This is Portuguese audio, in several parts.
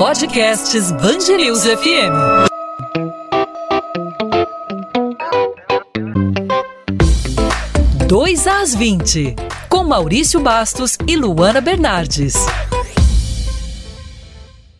Podcasts Bangerils FM. Dois às 20, com Maurício Bastos e Luana Bernardes.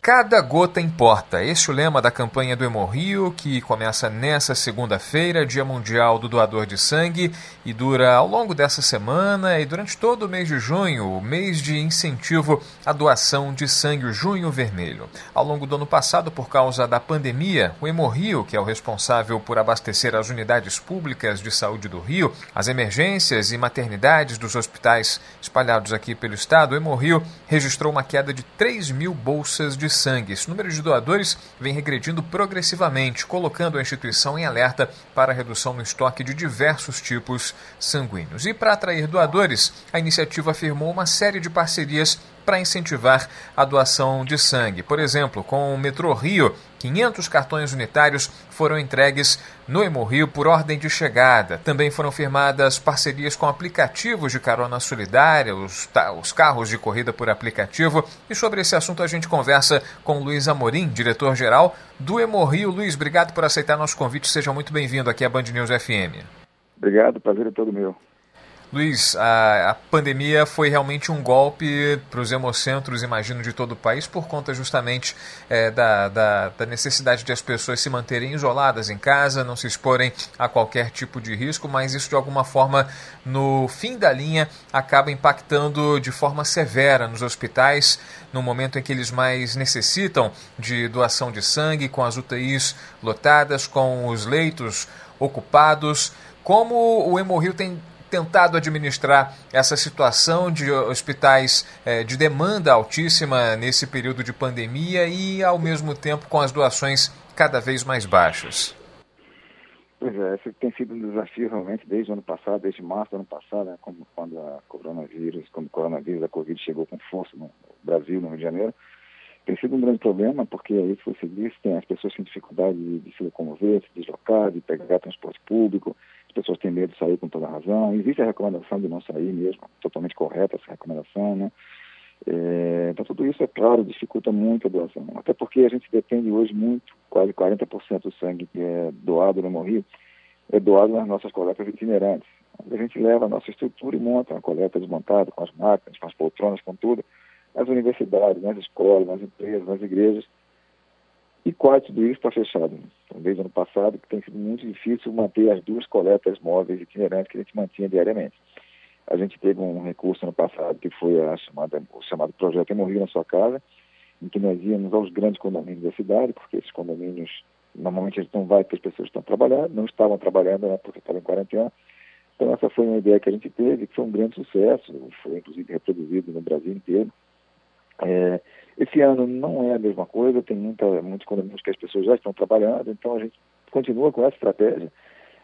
Cada gota importa. Este é o lema da campanha do Hemorrio, que começa nessa segunda-feira, Dia Mundial do Doador de Sangue, e dura ao longo dessa semana e durante todo o mês de junho, o mês de incentivo à doação de sangue, o Junho Vermelho. Ao longo do ano passado, por causa da pandemia, o Hemorrio, que é o responsável por abastecer as unidades públicas de saúde do Rio, as emergências e maternidades dos hospitais espalhados aqui pelo estado, o Hemorrio registrou uma queda de 3 mil bolsas de sangue. Esse número de doadores vem regredindo progressivamente, colocando a instituição em alerta para a redução no estoque de diversos tipos sanguíneos. E para atrair doadores, a iniciativa afirmou uma série de parcerias para incentivar a doação de sangue. Por exemplo, com o Metrô Rio, 500 cartões unitários foram entregues no Hemorrio por ordem de chegada. Também foram firmadas parcerias com aplicativos de carona solidária, os, os carros de corrida por aplicativo. E sobre esse assunto a gente conversa com Luiz Amorim, diretor-geral do Hemorrio. Luiz, obrigado por aceitar nosso convite. Seja muito bem-vindo aqui à Band News FM. Obrigado, prazer é todo meu. Luiz, a, a, pandemia foi realmente um golpe para os hemocentros, imagino, de todo o país, por conta justamente é, da, da, da, necessidade de as pessoas se manterem isoladas em casa, não se exporem a qualquer tipo de risco, mas isso de alguma forma, no fim da linha, acaba impactando de forma severa nos hospitais, no momento em que eles mais necessitam de doação de sangue, com as UTIs lotadas, com os leitos ocupados. Como o Hemorrio tem tentado administrar essa situação de hospitais é, de demanda altíssima nesse período de pandemia e, ao mesmo tempo, com as doações cada vez mais baixas? Pois é, esse tem sido um desafio realmente desde o ano passado, desde março do ano passado, né, como quando a coronavírus, quando o coronavírus, a Covid chegou com força no Brasil, no Rio de Janeiro, tem sido um grande problema, porque aí, se você disse, tem as pessoas têm dificuldade de, de se locomover, se deslocar, de pegar transporte público, as pessoas têm medo de sair com toda razão. Existe a recomendação de não sair mesmo, totalmente correta essa recomendação, né? É, então, tudo isso, é claro, dificulta muito a doação. Até porque a gente depende hoje muito, quase 40% do sangue que é doado no Morri é doado nas nossas coletas itinerantes. A gente leva a nossa estrutura e monta uma coleta desmontada, com as máquinas, com as poltronas, com tudo, nas universidades, nas escolas, nas empresas, nas igrejas. E quase tudo isso está fechado. Então, desde o ano passado, que tem sido muito difícil manter as duas coletas móveis itinerantes que a gente mantinha diariamente. A gente teve um recurso no passado que foi chamada, o chamado Projeto Morri na Sua Casa, em que nós íamos aos grandes condomínios da cidade, porque esses condomínios, normalmente a gente não vai porque as pessoas estão trabalhando, não estavam trabalhando né, porque estavam em quarentena. Então essa foi uma ideia que a gente teve, que foi um grande sucesso, foi inclusive reproduzido no Brasil inteiro. É, esse ano não é a mesma coisa, tem muita, muitos condomínios que as pessoas já estão trabalhando, então a gente continua com essa estratégia,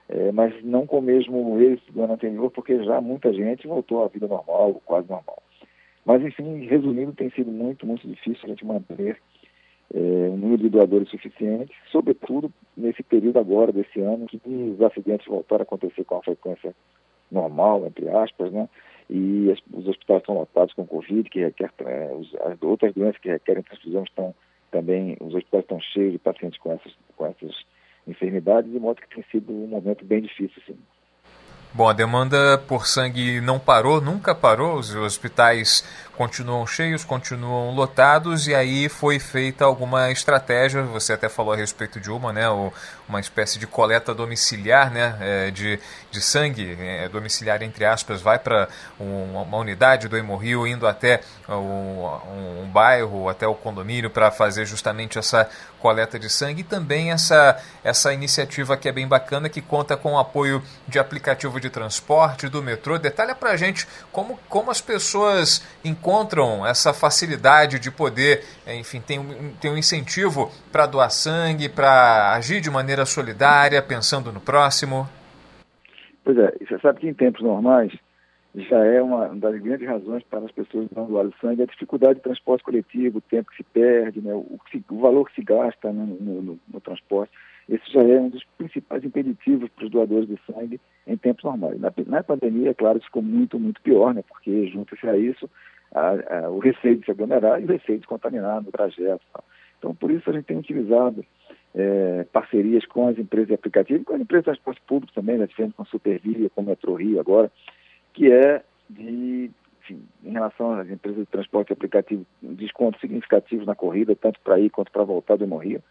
é, mas não com o mesmo êxito do ano anterior, porque já muita gente voltou à vida normal, quase normal. Mas, enfim, resumindo, tem sido muito, muito difícil a gente manter é, um número de doadores suficiente, sobretudo nesse período agora desse ano, que os acidentes voltaram a acontecer com a frequência normal, entre aspas, né? E os hospitais estão lotados com Covid, que requer, é, as outras doenças que requerem transfusão estão também, os hospitais estão cheios de pacientes com essas, com essas enfermidades, de modo que tem sido um momento bem difícil, sim. Bom, a demanda por sangue não parou, nunca parou, os hospitais continuam cheios, continuam lotados e aí foi feita alguma estratégia, você até falou a respeito de uma, né, uma espécie de coleta domiciliar, né, é, de, de sangue, é, domiciliar entre aspas, vai para um, uma unidade do Hemorrio indo até um, um bairro, até o condomínio para fazer justamente essa coleta de sangue e também essa, essa iniciativa que é bem bacana, que conta com o apoio de aplicativo de transporte, do metrô. Detalha para a gente como, como as pessoas encontram essa facilidade de poder, enfim, tem um, tem um incentivo para doar sangue, para agir de maneira solidária, pensando no próximo? Pois é, você sabe que em tempos normais já é uma das grandes razões para as pessoas não doarem sangue, a dificuldade de transporte coletivo, o tempo que se perde, né, o, o, valor que se gasta no, no, no, transporte. Esse já é um dos principais impeditivos para os doadores de sangue em tempos normais. Na, na pandemia, é claro, ficou muito, muito pior, né, porque junto-se a isso a, a, o receio de se aglomerar e o receio de contaminar no trajeto. Tá? Então, por isso a gente tem utilizado é, parcerias com as empresas de aplicativo, com as empresas de transporte público também, né, com a Supervia, com o Metro Rio agora, que é de, enfim, em relação às empresas de transporte aplicativo, descontos significativos na corrida, tanto para ir quanto para voltar do Rio.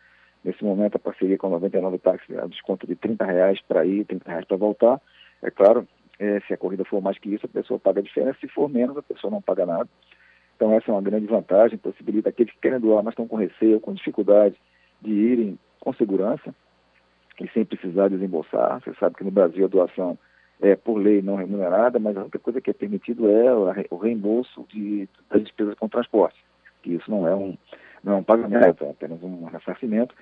Nesse momento, a parceria com a 99 Táxi é um desconto de 30 reais para ir, 30 reais para voltar. É claro, é, se a corrida for mais que isso, a pessoa paga a diferença. Se for menos, a pessoa não paga nada. Então, essa é uma grande vantagem, possibilita aqueles que querem doar, mas estão com receio, com dificuldade de irem com segurança e sem precisar desembolsar. Você sabe que no Brasil a doação é por lei não remunerada, mas a única coisa que é permitido é o reembolso de, das despesas com transporte. Que isso não é um não é um pagamento, é apenas um ressarcimento.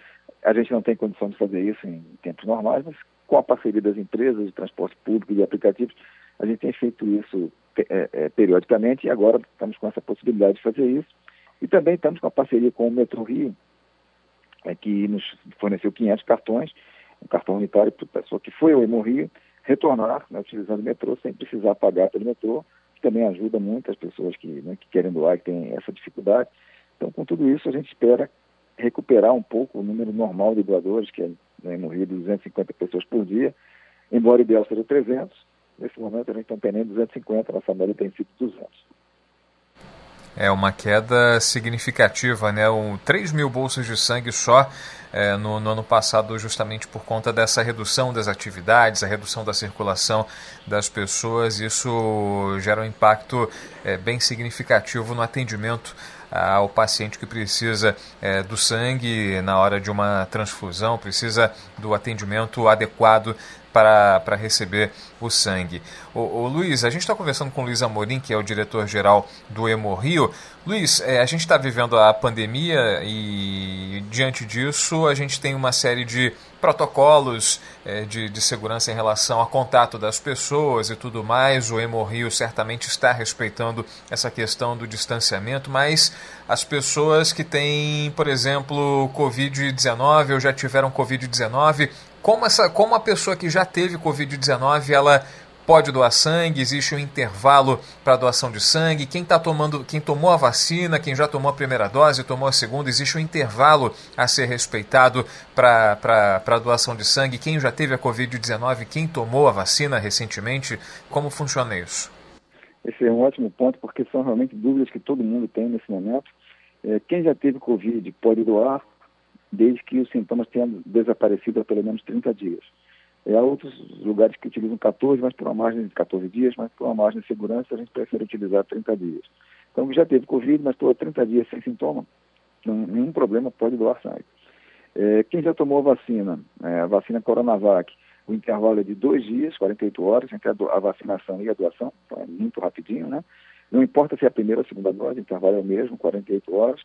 A gente não tem condição de fazer isso em tempos normais, mas com a parceria das empresas de transporte público e aplicativos, a gente tem feito isso é, é, periodicamente e agora estamos com essa possibilidade de fazer isso. E também estamos com a parceria com o Metro Rio, é, que nos forneceu 500 cartões, um cartão unitário para a pessoa que foi ao Hemorrio retornar né, utilizando o metrô sem precisar pagar pelo metrô, que também ajuda muito as pessoas que, né, que querem doar, que têm essa dificuldade. Então, com tudo isso, a gente espera recuperar um pouco o número normal de doadores, que é né, no Rio de 250 pessoas por dia, embora o ideal seja 300, nesse momento a gente está tendo 250, nossa média tem sido 200. É uma queda significativa, né? Um, 3 mil bolsas de sangue só é, no, no, ano passado, justamente por conta dessa redução das atividades, a redução da circulação das pessoas. Isso gera um impacto é, bem significativo no atendimento ao paciente que precisa é, do sangue na hora de uma transfusão, precisa do atendimento adequado para, receber o sangue. O, o Luiz, a gente está conversando com o Luiz Amorim, que é o diretor-geral do Hemorrio. Luiz, é, a gente está vivendo a pandemia e, diante disso, a gente tem uma série de protocolos é, de, de segurança em relação ao contato das pessoas e tudo mais. O Hemorrio certamente está respeitando essa questão do distanciamento, mas as pessoas que têm, por exemplo, Covid-19 ou já tiveram Covid-19, como, essa, como a pessoa que já teve Covid-19, ela pode doar sangue, existe um intervalo para doação de sangue, quem tá tomando, quem tomou a vacina, quem já tomou a primeira dose, tomou a segunda, existe um intervalo a ser respeitado para a doação de sangue, quem já teve a Covid-19, quem tomou a vacina recentemente, como funciona isso? Esse é um ótimo ponto, porque são realmente dúvidas que todo mundo tem nesse momento. É, quem já teve Covid pode doar, desde que os sintomas tenham desaparecido há pelo menos 30 dias. Há outros lugares que utilizam 14, mas por uma margem de 14 dias, mas por uma margem de segurança a gente prefere utilizar 30 dias. Então, já teve Covid, mas estou 30 dias sem sintoma, nenhum problema, pode doar sangue. É, quem já tomou a vacina, é, a vacina Coronavac, o intervalo é de dois dias, 48 horas, entre a, a vacinação e a doação, então é muito rapidinho, né? Não importa se é a primeira ou a segunda dose, o intervalo é o mesmo, 48 horas.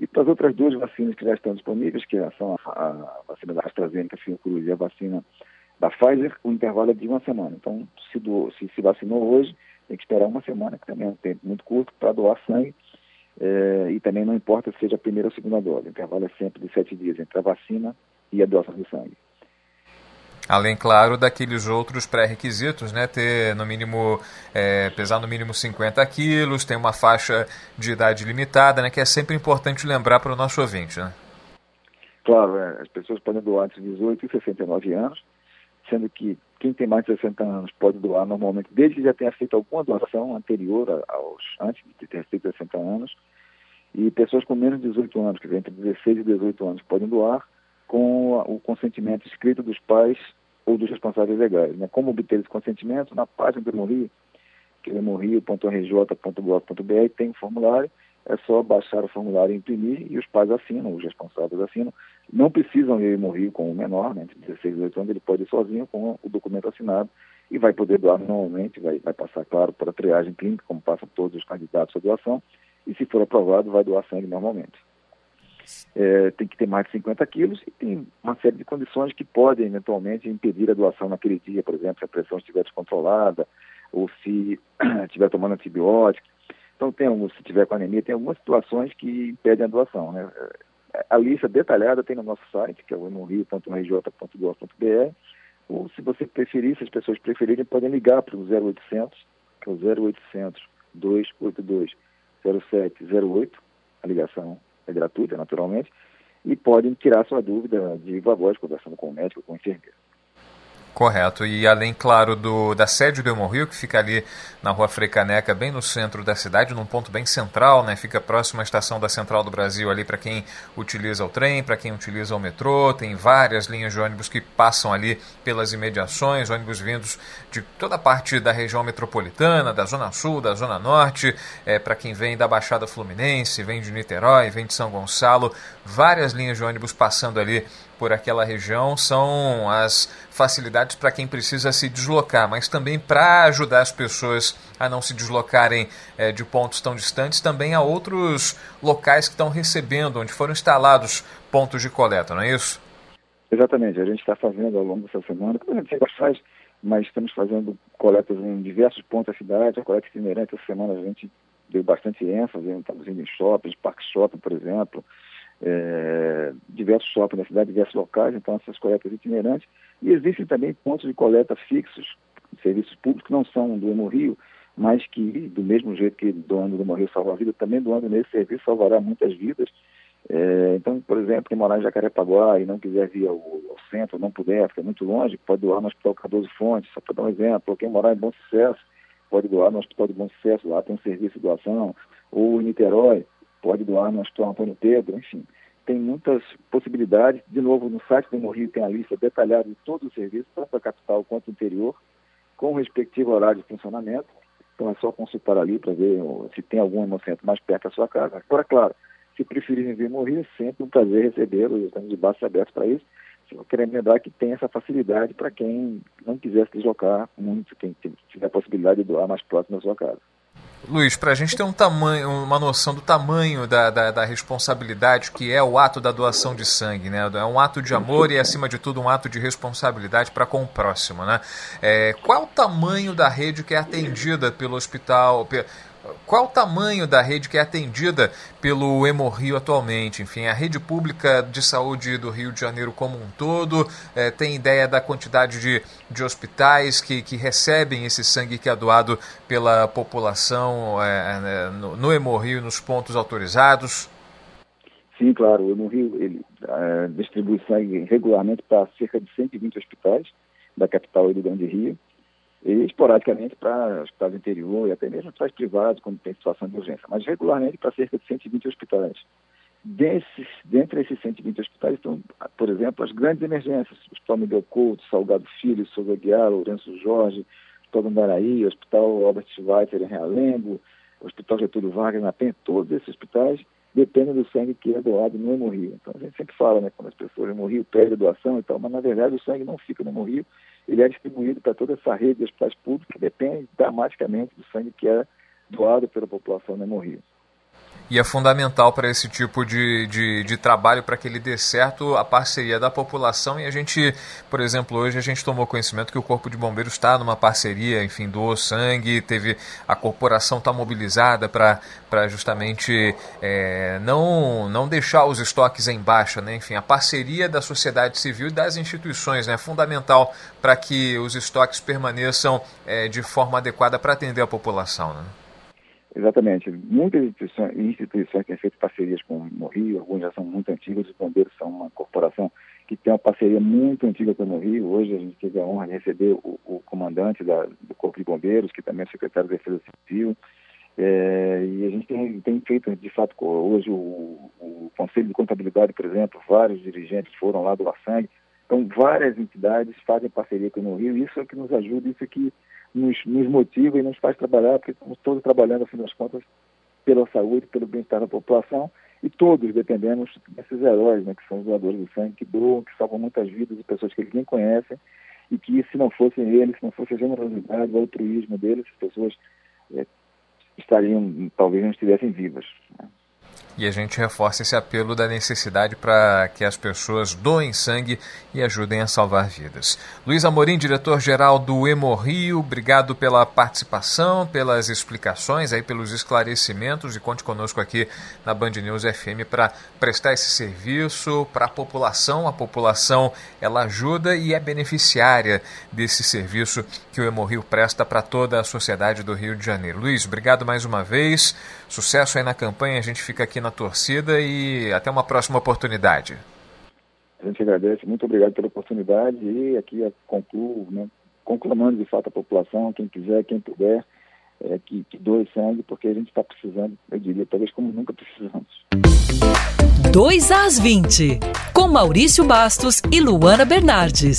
E para as outras duas vacinas que já estão disponíveis, que são a, a vacina da AstraZeneca, Fiocruz e a vacina da Pfizer, o intervalo é de uma semana. Então, se, se, se vacinou hoje, tem que esperar uma semana, que também é um tempo muito curto, para doar sangue. É, e também não importa se seja a primeira ou a segunda dose. O intervalo é sempre de sete dias entre a vacina e a doação de sangue. Além, claro, daqueles outros pré-requisitos, né? Ter no mínimo, é, pesar no mínimo 50 quilos, tem uma faixa de idade limitada, né? Que é sempre importante lembrar para o nosso ouvinte, né? Claro, é, as pessoas podem doar entre 18 e 69 anos, sendo que quem tem mais de 60 anos pode doar normalmente, desde que já tenha feito alguma doação anterior aos, antes de ter feito 60 anos, e pessoas com menos de 18 anos, dizer, entre 16 e 18 anos, podem doar com o consentimento escrito dos pais ou dos responsáveis legais. Né? Como obter esse consentimento? Na página do Hemorrio, que é hemorrio.rj.gov.br, tem um formulário, é só baixar o formulário e imprimir e os pais assinam, os responsáveis assinam. Não precisam ir Hemorrio com o menor, né, entre 16 e 18 anos, ele pode ir sozinho com o documento assinado e vai poder doar normalmente, vai, vai passar, claro, por a triagem clínica, como passam todos os candidatos à doação, e se for aprovado, vai doar sangue normalmente é, tem que ter mais de 50 quilos e tem uma série de condições que podem eventualmente impedir a doação naquele dia, por exemplo, se a pressão estiver descontrolada ou se estiver tomando antibiótico. Então, tem alguns, se tiver com anemia, tem algumas situações que impedem a doação. Né? A lista detalhada tem no nosso site, que é o hemorrio.rj.gov.br, ou se você preferir, se as pessoas preferirem, podem ligar para o 0800, que é o 0800 282 0708, a ligação é gratuita, naturalmente, e podem tirar sua dúvida de viva voz, conversando com o médico, com o enfermeiro. Correto. E além, claro, do, da sede do Hemorrio, que fica ali na rua Frei Caneca, bem no centro da cidade, num ponto bem central, né? Fica próximo à estação da Central do Brasil ali para quem utiliza o trem, para quem utiliza o metrô. Tem várias linhas de ônibus que passam ali pelas imediações, ônibus vindos de toda parte da região metropolitana, da Zona Sul, da Zona Norte, é, para quem vem da Baixada Fluminense, vem de Niterói, vem de São Gonçalo. Várias linhas de ônibus passando ali por aquela região são as facilidades para quem precisa se deslocar, mas também para ajudar as pessoas a não se deslocarem é, de pontos tão distantes, também há outros locais que estão recebendo, onde foram instalados pontos de coleta, não é isso? Exatamente, a gente está fazendo ao longo dessa semana, como a gente sempre faz, mas estamos fazendo coletas em diversos pontos da cidade, a coleta itinerante essa semana a gente deu bastante ênfase, estamos indo em shoppings, parque shopping, por exemplo, é, diversos shoppings na cidade, diversos locais, então essas coletas itinerantes. E existem também pontos de coleta fixos, serviços públicos que não são do Hemorrio, mas que, do mesmo jeito que doando do Hemorrio salva a vida, também doando nesse serviço salvará muitas vidas. É, então, por exemplo, quem morar em Jacarepaguá e não quiser vir ao, ao centro, não puder, fica muito longe, pode doar no Hospital Cardoso Fontes, só para dar um exemplo. Ou quem morar em Bom Sucesso, pode doar no Hospital de Bom Sucesso, lá tem um serviço de doação. Ou em Niterói, pode doar no Hospital Antônio Pedro, enfim. Tem muitas possibilidades. De novo, no site do Morrio tem a lista detalhada de todos os serviços, tanto a capital quanto o interior, com o respectivo horário de funcionamento. Então é só consultar ali para ver se tem algum hemocentro mais perto da sua casa. Agora, claro, se preferirem vir Morrio, é sempre um prazer recebê-los, estamos de braços abertos para isso. Só querendo lembrar que tem essa facilidade para quem não quiser se deslocar muito, quem tiver a possibilidade de doar mais próximo da sua casa. Luiz, para a gente ter um tamanho, uma noção do tamanho da, da, da, responsabilidade que é o ato da doação de sangue, né? É um ato de amor e, acima de tudo, um ato de responsabilidade para com o próximo, né? É, qual o tamanho da rede que é atendida pelo hospital? Qual o tamanho da rede que é atendida pelo Hemorrio atualmente? Enfim, a rede pública de saúde do Rio de Janeiro como um todo é, tem ideia da quantidade de, de hospitais que, que recebem esse sangue que é doado pela população é, no, no Hemorrio, nos pontos autorizados? Sim, claro. O Hemorrio ele, distribui sangue regularmente para cerca de 120 hospitais da capital e do Grande Rio e esporadicamente para hospitais do interior e até mesmo hospitais privados, quando tem situação de urgência, mas regularmente para cerca de 120 hospitais. Desses, dentre esses 120 hospitais estão, por exemplo, as grandes emergências, o Hospital Miguel Couto, Salgado Filho, Souza Guiar, Lourenço Jorge, Hospital Andaraí, Hospital Albert Schweitzer em Realengo, Hospital Getúlio Vargas na PEN, todos esses hospitais dependem do sangue que é doado no Hemorrio. Então a gente sempre fala, né, quando as pessoas Hemorrio pedem doação e tal, mas na verdade o sangue não fica no Hemorrio, ele é distribuído para toda essa rede de hospitais públicos que depende dramaticamente do sangue que é doado pela população no Hemorrio e é fundamental para esse tipo de, de, de trabalho, para que ele dê certo, a parceria da população. E a gente, por exemplo, hoje a gente tomou conhecimento que o Corpo de Bombeiros está numa parceria, enfim, doou sangue, teve a corporação está mobilizada para justamente é, não, não deixar os estoques em baixa, né? Enfim, a parceria da sociedade civil e das instituições né? é fundamental para que os estoques permaneçam é, de forma adequada para atender a população. Né? Exatamente. Muitas instituições, instituições têm feito parcerias com o Rio, algumas já são muito antigas, os bombeiros são uma corporação que tem uma parceria muito antiga com o Rio. Hoje a gente teve a honra de receber o, o comandante da, do Corpo de Bombeiros, que também é secretário de Defesa Civil, é, e a gente tem, tem, feito, de fato, hoje o, o, Conselho de Contabilidade, por exemplo, vários dirigentes foram lá do sangue. Então, várias entidades fazem parceria com o Rio, isso é que nos ajuda, isso é que nos, nos motiva e nos faz trabalhar, porque estamos todos trabalhando, afinal das contas, pela saúde, pelo bem-estar da população, e todos dependemos desses heróis, né, que são os doadores de sangue, que doam, que salvam muitas vidas de pessoas que eles nem conhecem, e que se não fossem eles, se não fosse a generosidade, o altruísmo deles, as pessoas é, estariam, talvez não estivessem vivas. Né? E a gente reforça esse apelo da necessidade para que as pessoas doem sangue e ajudem a salvar vidas. Luiz Amorim, diretor-geral do Hemorrio, obrigado pela participação, pelas explicações, aí, pelos esclarecimentos e conte conosco aqui na Band News FM para prestar esse serviço para a população. A população ela ajuda e é beneficiária desse serviço que o Hemorrio presta para toda a sociedade do Rio de Janeiro. Luiz, obrigado mais uma vez. Sucesso aí na campanha. A gente fica aqui na na torcida e até uma próxima oportunidade. A gente agradece, muito obrigado pela oportunidade e aqui concluo, né, conclamando de fato a população, quem quiser, quem puder, é, que, que doe sangue, porque a gente está precisando, eu diria, talvez como nunca precisamos. 2 às 20, com Maurício Bastos e Luana Bernardes.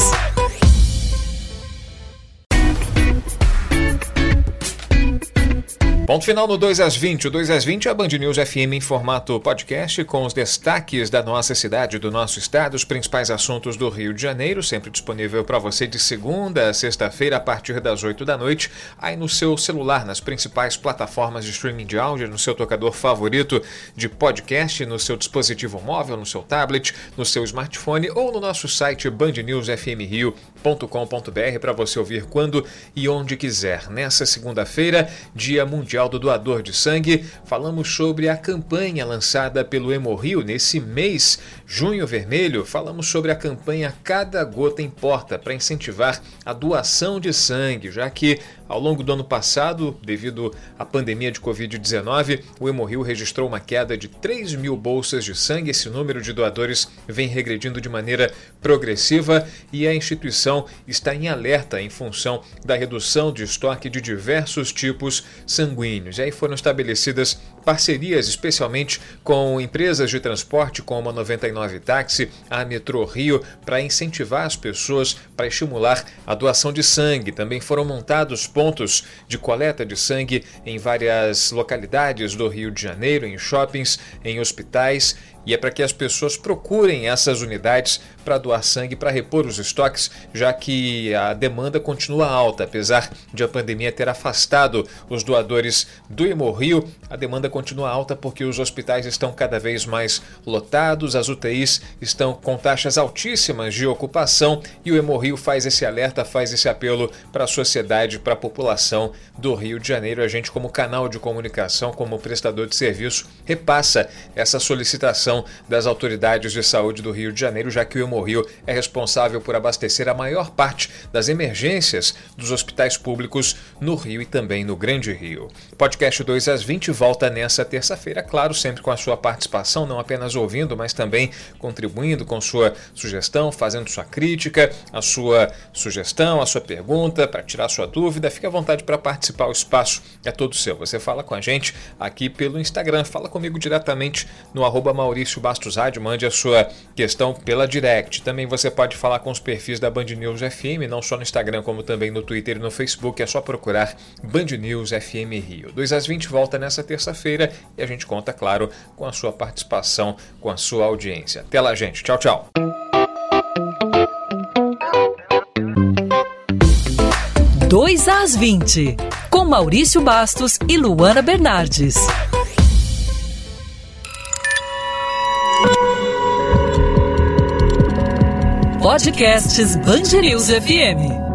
Ponto final no 2 às 20. O 2 às 20 é a Band News FM em formato podcast com os destaques da nossa cidade, do nosso estado, os principais assuntos do Rio de Janeiro, sempre disponível para você de segunda a sexta-feira a partir das 8 da noite, aí no seu celular, nas principais plataformas de streaming de áudio, no seu tocador favorito de podcast, no seu dispositivo móvel, no seu tablet, no seu smartphone ou no nosso site bandnewsfmrio.com.br para você ouvir quando e onde quiser. Nessa segunda-feira, Dia Mundial Mundial do Doador de Sangue, falamos sobre a campanha lançada pelo Hemorrio nesse mês, Junho Vermelho. Falamos sobre a campanha Cada Gota Importa para incentivar a doação de sangue, já que ao longo do ano passado, devido à pandemia de Covid-19, o Hemorrio registrou uma queda de 3 mil bolsas de sangue. Esse número de doadores vem regredindo de maneira progressiva e a instituição está em alerta em função da redução de estoque de diversos tipos sanguíneos. E aí foram estabelecidas parcerias, especialmente com empresas de transporte como a 99 Táxi, a Metrô Rio, para incentivar as pessoas, para estimular a doação de sangue. Também foram montados pontos de coleta de sangue em várias localidades do Rio de Janeiro, em shoppings, em hospitais e é para que as pessoas procurem essas unidades para doar sangue para repor os estoques, já que a demanda continua alta. Apesar de a pandemia ter afastado os doadores do Hemorrio, a demanda continua alta porque os hospitais estão cada vez mais lotados, as UTIs estão com taxas altíssimas de ocupação e o Hemorrio faz esse alerta, faz esse apelo para a sociedade, para a população do Rio de Janeiro. A gente, como canal de comunicação, como prestador de serviço, repassa essa solicitação das autoridades de saúde do Rio de Janeiro, já que o Hemorrio é responsável por abastecer a maior parte das emergências dos hospitais públicos no Rio e também no Grande Rio. Podcast 2 às 20 volta nessa terça-feira, claro, sempre com a sua participação, não apenas ouvindo, mas também contribuindo com sua sugestão, fazendo sua crítica, a sua sugestão, a sua pergunta, para tirar sua dúvida. Fique à vontade para participar, o espaço é todo seu. Você fala com a gente aqui pelo Instagram, fala comigo diretamente no arroba Maurício Bastos mande a sua questão pela direct. Também você pode falar com os perfis da Band News FM, não só no Instagram, como também no Twitter e no Facebook. É só procurar Band News FM Rio. 2 às 20 volta nessa terça-feira e a gente conta, claro, com a sua participação, com a sua audiência. Até lá, gente. Tchau, tchau. Dois às 20, com Maurício Bastos e Luana Bernardes. Podcasts Band FM.